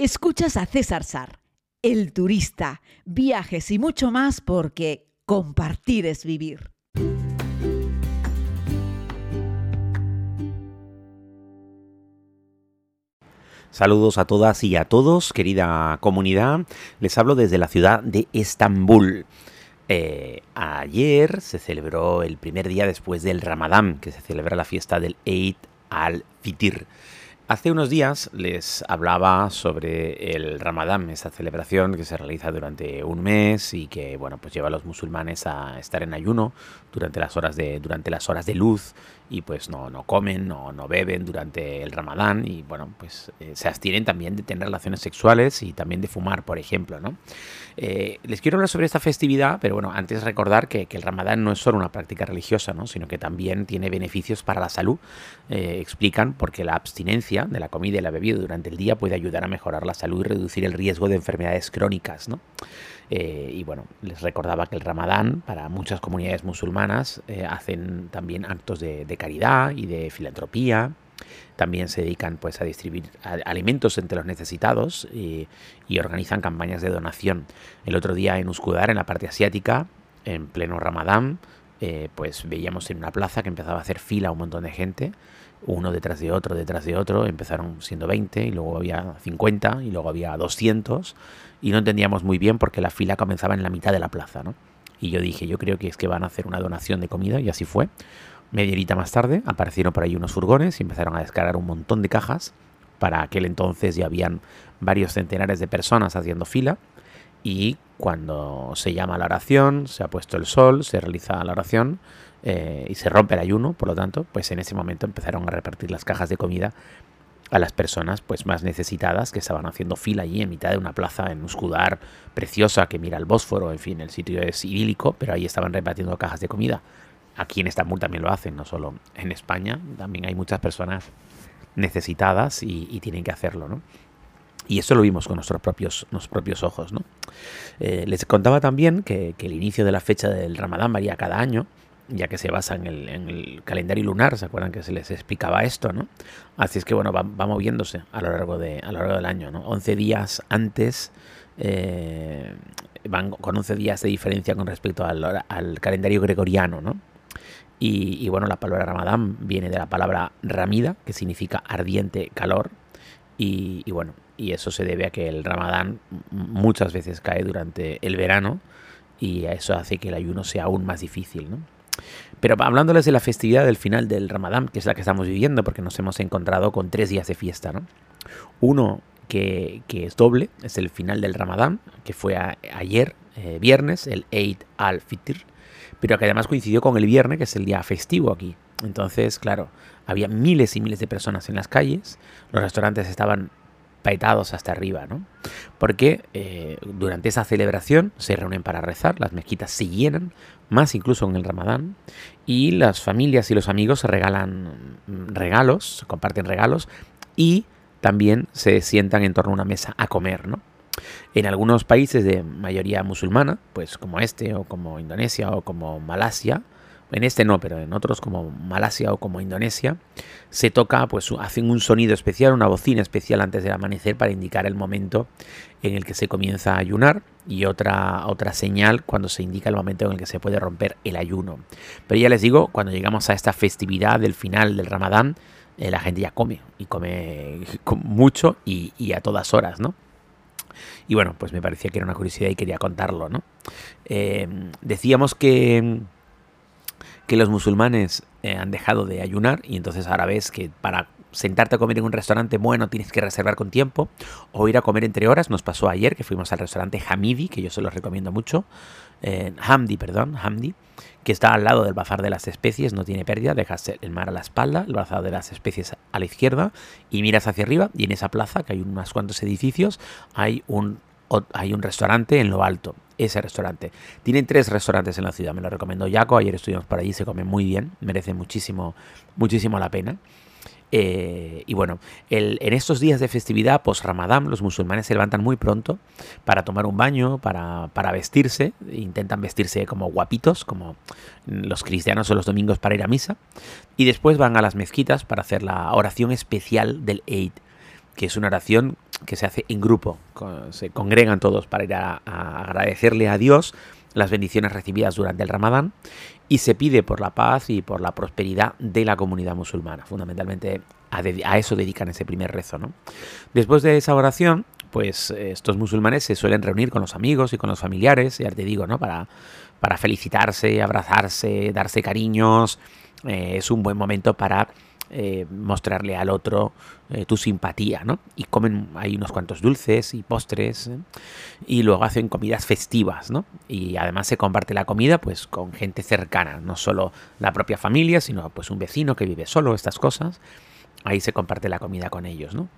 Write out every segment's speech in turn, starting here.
Escuchas a César Sar, el turista, viajes y mucho más porque compartir es vivir. Saludos a todas y a todos, querida comunidad. Les hablo desde la ciudad de Estambul. Eh, ayer se celebró el primer día después del Ramadán, que se celebra la fiesta del Eid al-Fitir. Hace unos días les hablaba sobre el Ramadán, esa celebración que se realiza durante un mes y que bueno, pues lleva a los musulmanes a estar en ayuno durante las horas de, durante las horas de luz y pues no, no comen, no, no beben durante el ramadán y bueno, pues eh, se abstienen también de tener relaciones sexuales y también de fumar, por ejemplo, ¿no? Eh, les quiero hablar sobre esta festividad, pero bueno, antes recordar que, el ramadán no es solo una práctica religiosa, ¿no? Sino que también tiene beneficios para la salud. Eh, explican porque la abstinencia de la comida y la bebida durante el día puede ayudar a mejorar la salud y reducir el riesgo de enfermedades crónicas, ¿no? Eh, y bueno, les recordaba que el ramadán para muchas comunidades musulmanas eh, hacen también actos de, caridad y de filantropía. También se dedican pues, a distribuir alimentos entre los necesitados y, organizan campañas de donación. El otro día en Uskudar, en la parte asiática, en pleno ramadán, eh, pues veíamos en una plaza que empezaba a hacer fila un montón de gente uno detrás de otro, detrás de otro, empezaron siendo 20 y luego había 50 y luego había 200 y no entendíamos muy bien porque la fila comenzaba en la mitad de la plaza, ¿no? Y yo dije, yo creo que es que van a hacer una donación de comida y así fue. Media horita más tarde aparecieron por ahí unos furgones y empezaron a descargar un montón de cajas. Para aquel entonces ya habían varios centenares de personas haciendo fila y cuando se llama la oración, se ha puesto el sol, se realiza la oración eh, y se rompe el ayuno, por lo tanto, pues en ese momento empezaron a repartir las cajas de comida a las personas pues más necesitadas que estaban haciendo fila allí en mitad de una plaza en Uskudar preciosa que mira el Bósforo, en fin, el sitio es idílico, pero ahí estaban repartiendo cajas de comida. Aquí en Estambul también lo hacen, no solo en España, también hay muchas personas necesitadas y, tienen que hacerlo, ¿no? Y eso lo vimos con nuestros propios, nuestros propios ojos, ¿no? Eh, les contaba también que, el inicio de la fecha del Ramadán varía cada año, ya que se basa en el, calendario lunar, ¿se acuerdan que se les explicaba esto, no? Así es que, bueno, va, moviéndose a lo, largo de, a lo largo del año, ¿no? 11 días antes, eh, van con 11 días de diferencia con respecto al, calendario gregoriano, ¿no? Y, bueno, la palabra ramadán viene de la palabra ramida, que significa ardiente calor, y bueno, y eso se debe a que el ramadán muchas veces cae durante el verano, y eso hace que el ayuno sea aún más difícil, ¿no? Pero hablándoles de la festividad del final del Ramadán, que es la que estamos viviendo, porque nos hemos encontrado con tres días de fiesta, ¿no? Uno que, es doble, es el final del Ramadán, que fue ayer, eh, viernes, el Eid al-Fitr, pero que además coincidió con el viernes, que es el día festivo aquí. Entonces, claro, había miles y miles de personas en las calles, los restaurantes estaban paetados hasta arriba, ¿no? Porque eh, durante esa celebración se reúnen para rezar, las mezquitas se llenan, más incluso en el Ramadán, y las familias y los amigos se regalan regalos, comparten regalos y también se sientan en torno a una mesa a comer, ¿no? En algunos países de mayoría musulmana, pues como este o como Indonesia o como Malasia, en este no, pero en otros como Malasia o como Indonesia, se toca, pues hacen un sonido especial, una bocina especial antes del amanecer para indicar el momento en el que se comienza a ayunar y otra, otra señal cuando se indica el momento en el que se puede romper el ayuno. Pero ya les digo, cuando llegamos a esta festividad del final del Ramadán, eh, la gente ya come y come mucho y, a todas horas, ¿no? Y bueno, pues me parecía que era una curiosidad y quería contarlo, ¿no? Eh, decíamos que que los musulmanes eh, han dejado de ayunar y entonces ahora ves que para sentarte a comer en un restaurante bueno tienes que reservar con tiempo o ir a comer entre horas. Nos pasó ayer que fuimos al restaurante Hamidi, que yo se los recomiendo mucho. Eh, Hamdi, perdón, Hamdi, que está al lado del bazar de las especies, no tiene pérdida, dejas el mar a la espalda, el bazar de las especies a la izquierda y miras hacia arriba y en esa plaza, que hay unos cuantos edificios, hay un, hay un restaurante en lo alto ese restaurante. Tienen tres restaurantes en la ciudad, me lo recomiendo Yaco, ayer estuvimos por allí, se come muy bien, merece muchísimo, muchísimo la pena. Eh, y bueno, en estos días de festividad post-Ramadán, los musulmanes se levantan muy pronto para tomar un baño, para, para, vestirse, intentan vestirse como guapitos, como los cristianos o los domingos para ir a misa, y después van a las mezquitas para hacer la oración especial del Eid que es una oración que se hace en grupo, se congregan todos para ir a, agradecerle a Dios las bendiciones recibidas durante el Ramadán y se pide por la paz y por la prosperidad de la comunidad musulmana. Fundamentalmente a, eso dedican ese primer rezo. ¿no? Después de esa oración, pues estos musulmanes se suelen reunir con los amigos y con los familiares, ya te digo, ¿no? Para, para felicitarse, abrazarse, darse cariños. Eh, es un buen momento para eh, mostrarle al otro eh, tu simpatía, ¿no? Y comen ahí unos cuantos dulces y postres y luego hacen comidas festivas, ¿no? Y además se comparte la comida pues con gente cercana, no solo la propia familia, sino pues un vecino que vive solo, estas cosas. Ahí se comparte la comida con ellos, ¿no?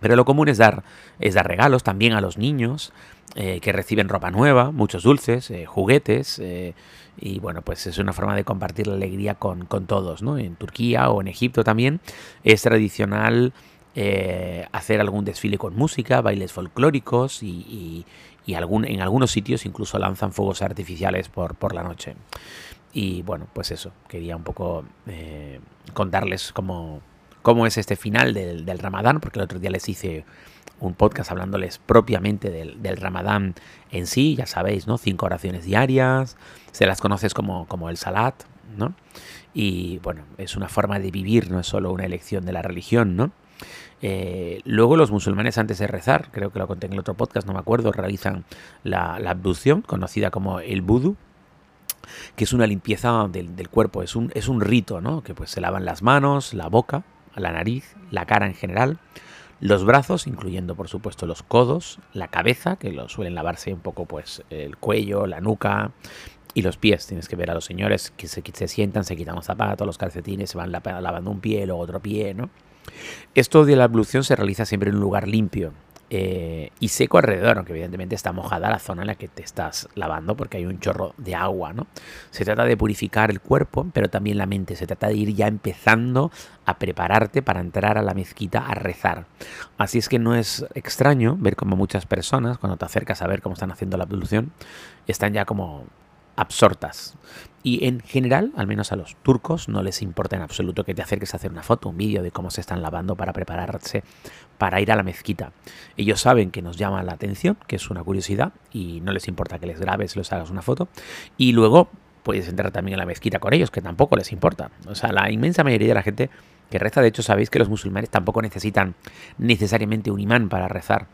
Pero lo común es dar, es dar regalos también a los niños eh, que reciben ropa nueva, muchos dulces, eh, juguetes. Eh, y bueno, pues es una forma de compartir la alegría con, todos, ¿no? En Turquía o en Egipto también es tradicional hacer algún desfile con música, bailes folclóricos y, algún, en algunos sitios incluso lanzan fuegos artificiales por, por la noche. Y bueno, pues eso, quería un poco contarles cómo cómo es este final del, Ramadán, porque el otro día les hice un podcast hablándoles propiamente del, Ramadán en sí, ya sabéis, ¿no? Cinco oraciones diarias, se las conoces como, el Salat, ¿no? Y bueno, es una forma de vivir, no es solo una elección de la religión, ¿no? Eh, luego los musulmanes antes de rezar, creo que lo conté en el otro podcast, no me acuerdo, realizan la, abducción, conocida como el vudú, que es una limpieza del, del, cuerpo, es un, es un rito, ¿no? Que pues se lavan las manos, la boca, la nariz, la cara en general, los brazos, incluyendo por supuesto los codos, la cabeza, que lo suelen lavarse un poco pues el cuello, la nuca y los pies. Tienes que ver a los señores que se, se sientan, se quitan los zapatos, los calcetines, se van lavando un pie, luego otro pie, ¿no? Esto de la ablución se realiza siempre en un lugar limpio, eh, y seco alrededor, aunque evidentemente está mojada la zona en la que te estás lavando porque hay un chorro de agua, ¿no? Se trata de purificar el cuerpo, pero también la mente. Se trata de ir ya empezando a prepararte para entrar a la mezquita a rezar. Así es que no es extraño ver como muchas personas, cuando te acercas a ver cómo están haciendo la ablución, están ya como absortas. Y en general, al menos a los turcos, no les importa en absoluto que te acerques a hacer una foto, un vídeo de cómo se están lavando para prepararse para ir a la mezquita. Ellos saben que nos llama la atención, que es una curiosidad, y no les importa que les grabes, les hagas una foto. Y luego puedes entrar también a la mezquita con ellos, que tampoco les importa. O sea, la inmensa mayoría de la gente que reza, de hecho sabéis que los musulmanes tampoco necesitan necesariamente un imán para rezar.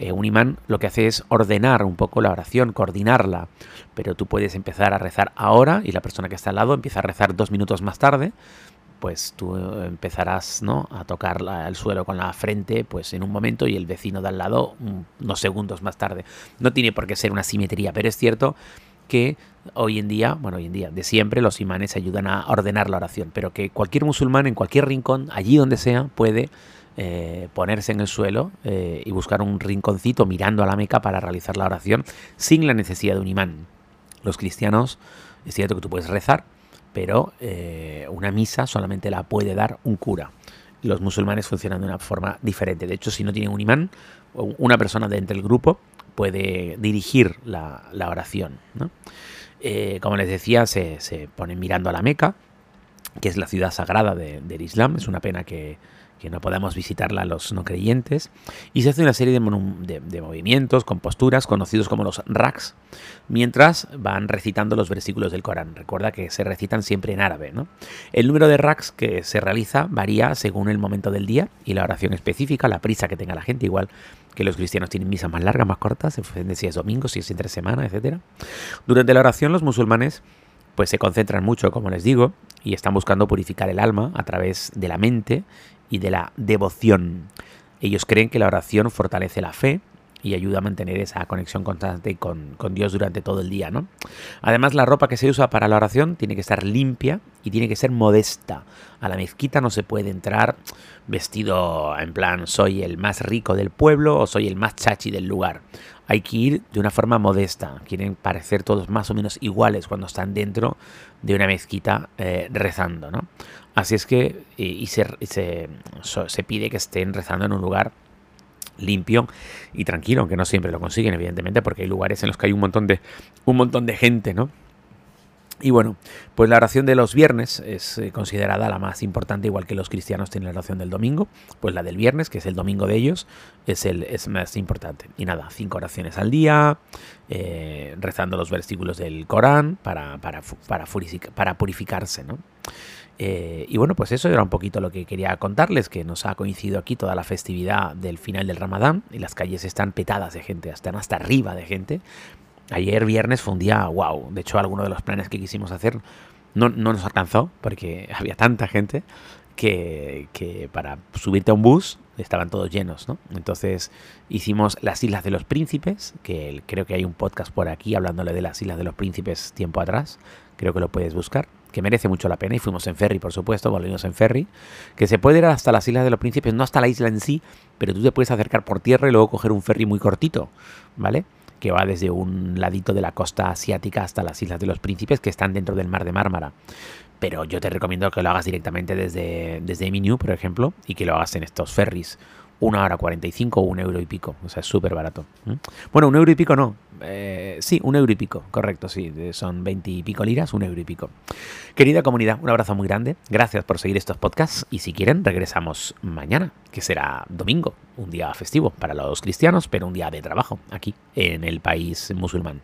Eh, un imán lo que hace es ordenar un poco la oración, coordinarla, pero tú puedes empezar a rezar ahora y la persona que está al lado empieza a rezar dos minutos más tarde, pues tú empezarás ¿no? a tocar el suelo con la frente pues en un momento y el vecino de al lado unos segundos más tarde. No tiene por qué ser una simetría, pero es cierto que hoy en día, bueno, hoy en día, de siempre los imanes ayudan a ordenar la oración, pero que cualquier musulmán en cualquier rincón, allí donde sea, puede eh, ponerse en el suelo eh, y buscar un rinconcito mirando a la Meca para realizar la oración sin la necesidad de un imán. Los cristianos, es cierto que tú puedes rezar, pero eh, una misa solamente la puede dar un cura. Los musulmanes funcionan de una forma diferente. De hecho, si no tienen un imán, una persona de entre el grupo puede dirigir la, oración. como les decía, se, se, ponen mirando a la Meca, que es la ciudad sagrada del Islam. Es una pena que, que no podamos visitarla los no creyentes, y se hace una serie de, movimientos con posturas conocidos como los raks, mientras van recitando los versículos del Corán. Recuerda que se recitan siempre en árabe. ¿no? El número de raks que se realiza varía según el momento del día y la oración específica, la prisa que tenga la gente, igual que los cristianos tienen misas más largas, más cortas, en si es domingo, si es entre semana, etc. Durante la oración los musulmanes pues se concentran mucho, como les digo, y están buscando purificar el alma a través de la mente y de la devoción. Ellos creen que la oración fortalece la fe y ayuda a mantener esa conexión constante con, Dios durante todo el día, ¿no? Además, la ropa que se usa para la oración tiene que estar limpia y tiene que ser modesta. A la mezquita no se puede entrar vestido en plan soy el más rico del pueblo o soy el más chachi del lugar. Hay que ir de una forma modesta. Quieren parecer todos más o menos iguales cuando están dentro de una mezquita eh, rezando, ¿no? Así es que, y, se, se, pide que estén rezando en un lugar limpio y tranquilo, aunque no siempre lo consiguen, evidentemente, porque hay lugares en los que hay un montón de, un montón de gente, ¿no? Y bueno, pues la oración de los viernes es eh, considerada la más importante, igual que los cristianos tienen la oración del domingo, pues la del viernes, que es el domingo de ellos, es, el, es más importante. Y nada, cinco oraciones al día, eh, rezando los versículos del Corán para, para, para, para purificarse, ¿no? Eh, y bueno, pues eso era un poquito lo que quería contarles, que nos ha coincidido aquí toda la festividad del final del Ramadán y las calles están petadas de gente, están hasta arriba de gente. Ayer viernes fue un día wow. De hecho, alguno de los planes que quisimos hacer no, nos alcanzó porque había tanta gente que, para subirte a un bus estaban todos llenos, ¿no? Entonces hicimos las Islas de los Príncipes, que creo que hay un podcast por aquí hablándole de las Islas de los Príncipes tiempo atrás, creo que lo puedes buscar, que merece mucho la pena y fuimos en ferry, por supuesto, volvimos en ferry, que se puede ir hasta las Islas de los Príncipes, no hasta la isla en sí, pero tú te puedes acercar por tierra y luego coger un ferry muy cortito, ¿vale? Que va desde un ladito de la costa asiática hasta las Islas de los Príncipes, que están dentro del Mar de Mármara. Pero yo te recomiendo que lo hagas directamente desde, desde por ejemplo, y que lo hagas en estos ferries una hora 45 o un euro y pico. O sea, es súper barato. Bueno, un euro y pico no. Eh, sí, un euro y pico, correcto, sí. Son 20 y pico liras, un euro y pico. Querida comunidad, un abrazo muy grande. Gracias por seguir estos podcasts. Y si quieren, regresamos mañana, que será domingo, un día festivo para los cristianos, pero un día de trabajo aquí, en el país musulmán.